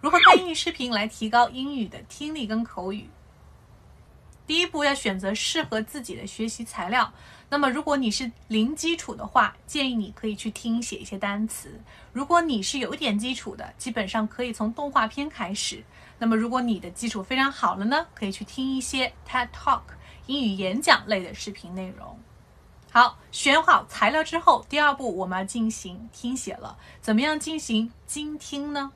如何看英语视频来提高英语的听力跟口语？第一步要选择适合自己的学习材料。那么，如果你是零基础的话，建议你可以去听写一些单词；如果你是有点基础的，基本上可以从动画片开始。那么，如果你的基础非常好了呢，可以去听一些 TED Talk 英语演讲类的视频内容。好，选好材料之后，第二步我们要进行听写了。怎么样进行精听呢？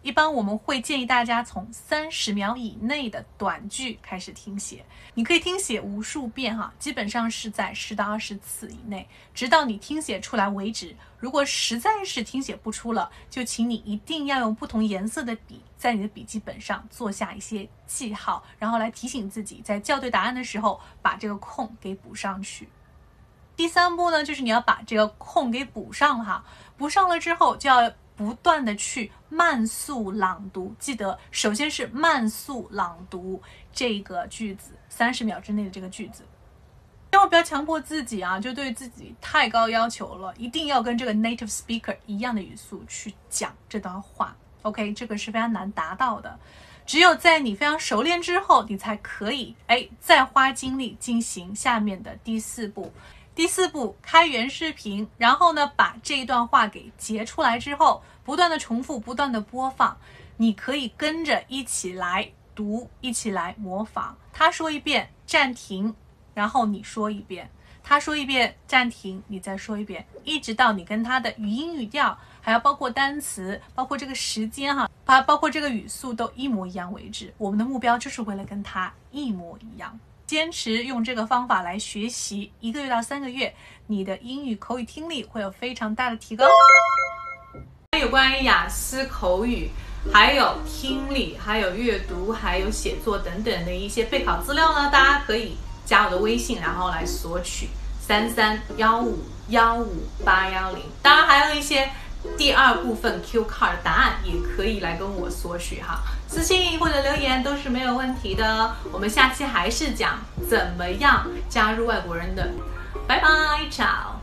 一般我们会建议大家从三十秒以内的短句开始听写，你可以听写无数遍哈，基本上是在十到二十次以内，直到你听写出来为止。如果实在是听写不出了，就请你一定要用不同颜色的笔在你的笔记本上做下一些记号，然后来提醒自己在校对答案的时候把这个空给补上去。第三步呢，就是你要把这个空给补上哈，补上了之后就要。不断的去慢速朗读，记得首先是慢速朗读这个句子，三十秒之内的这个句子，千万不要强迫自己啊，就对自己太高要求了，一定要跟这个 native speaker 一样的语速去讲这段话。OK，这个是非常难达到的，只有在你非常熟练之后，你才可以哎再花精力进行下面的第四步。第四步，开源视频，然后呢，把这一段话给截出来之后，不断的重复，不断的播放，你可以跟着一起来读，一起来模仿。他说一遍，暂停，然后你说一遍；他说一遍，暂停，你再说一遍，一直到你跟他的语音语调，还要包括单词，包括这个时间哈，包包括这个语速都一模一样为止。我们的目标就是为了跟他一模一样。坚持用这个方法来学习，一个月到三个月，你的英语口语听力会有非常大的提高。有关于雅思口语，还有听力，还有阅读，还有写作等等的一些备考资料呢，大家可以加我的微信，然后来索取三三幺五幺五八幺零。当然还有一些。第二部分 Q card 答案也可以来跟我索取哈，私信或者留言都是没有问题的。我们下期还是讲怎么样加入外国人的，拜拜，ciao。